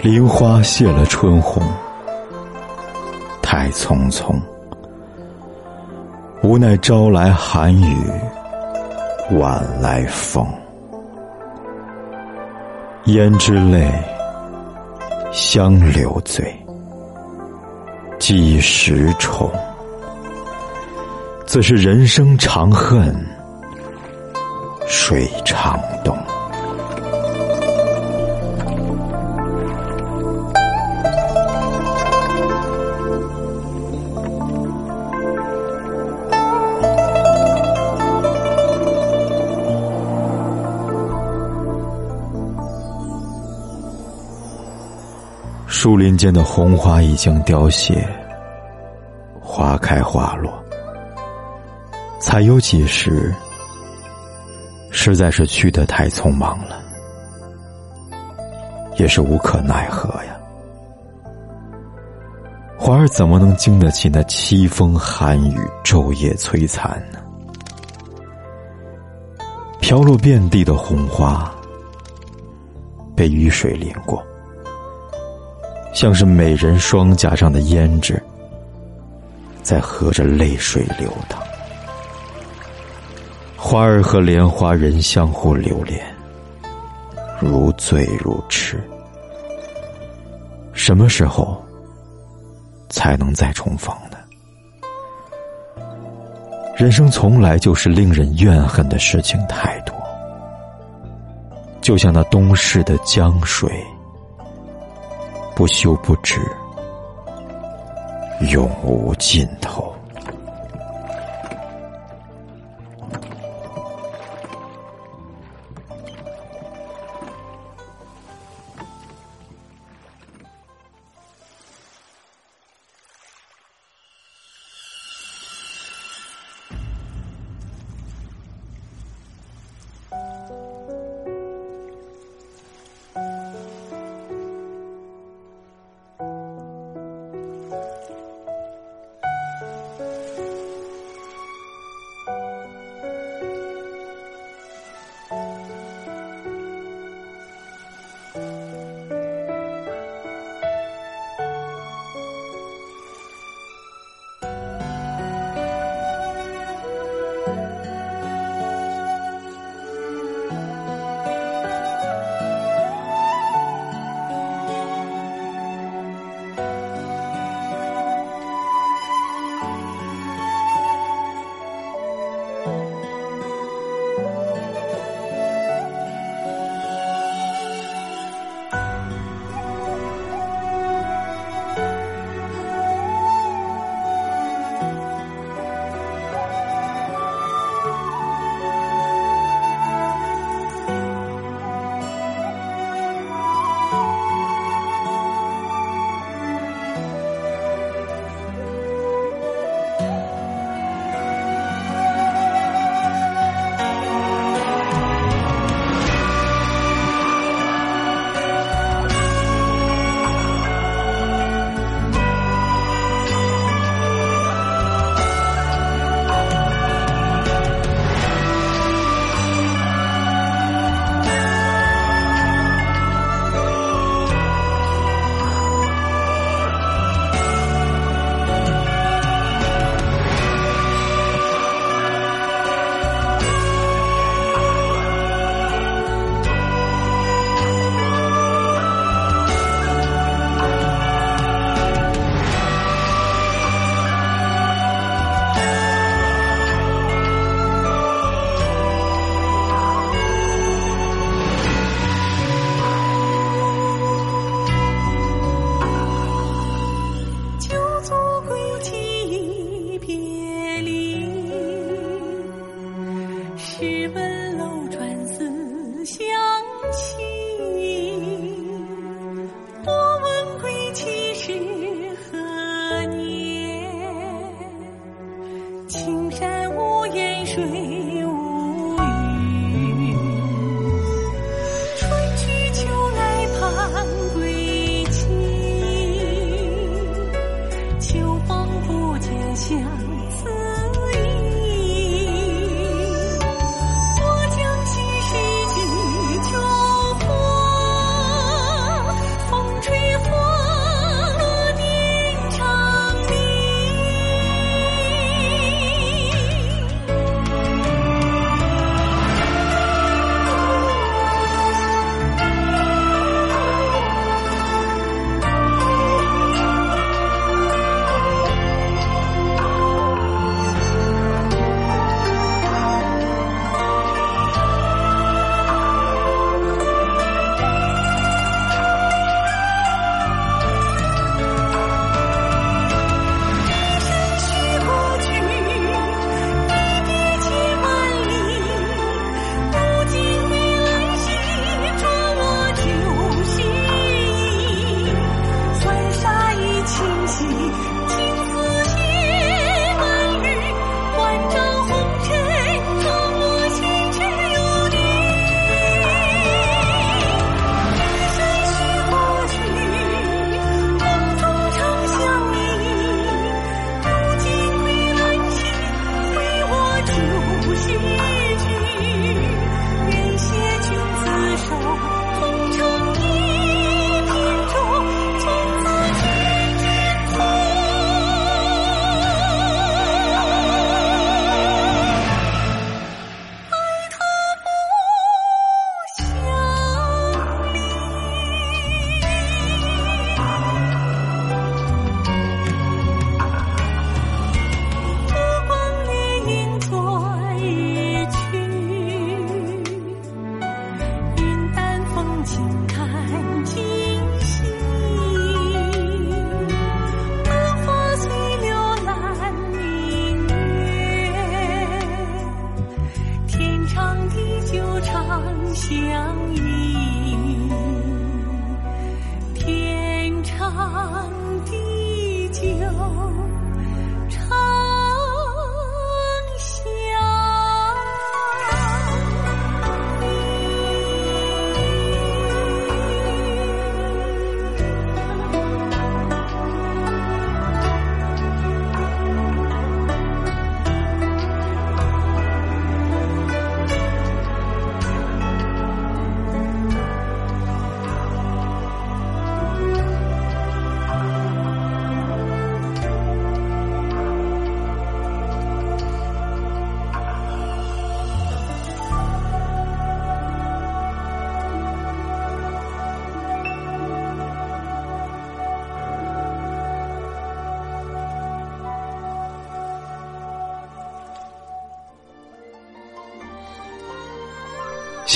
梨花谢了春红，太匆匆。无奈朝来寒雨，晚来风。胭脂泪，香留醉。几时重？自是人生长恨水长东。树林间的红花已经凋谢，花开花落，采有几时，实在是去得太匆忙了，也是无可奈何呀。花儿怎么能经得起那凄风寒雨、昼夜摧残呢？飘落遍地的红花，被雨水淋过。像是美人双颊上的胭脂，在和着泪水流淌。花儿和莲花人相互留恋，如醉如痴。什么时候才能再重逢呢？人生从来就是令人怨恨的事情太多，就像那东逝的江水。不休不止，永无尽头。相依天长地久。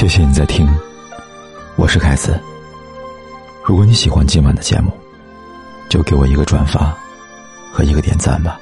谢谢你在听，我是凯子。如果你喜欢今晚的节目，就给我一个转发和一个点赞吧。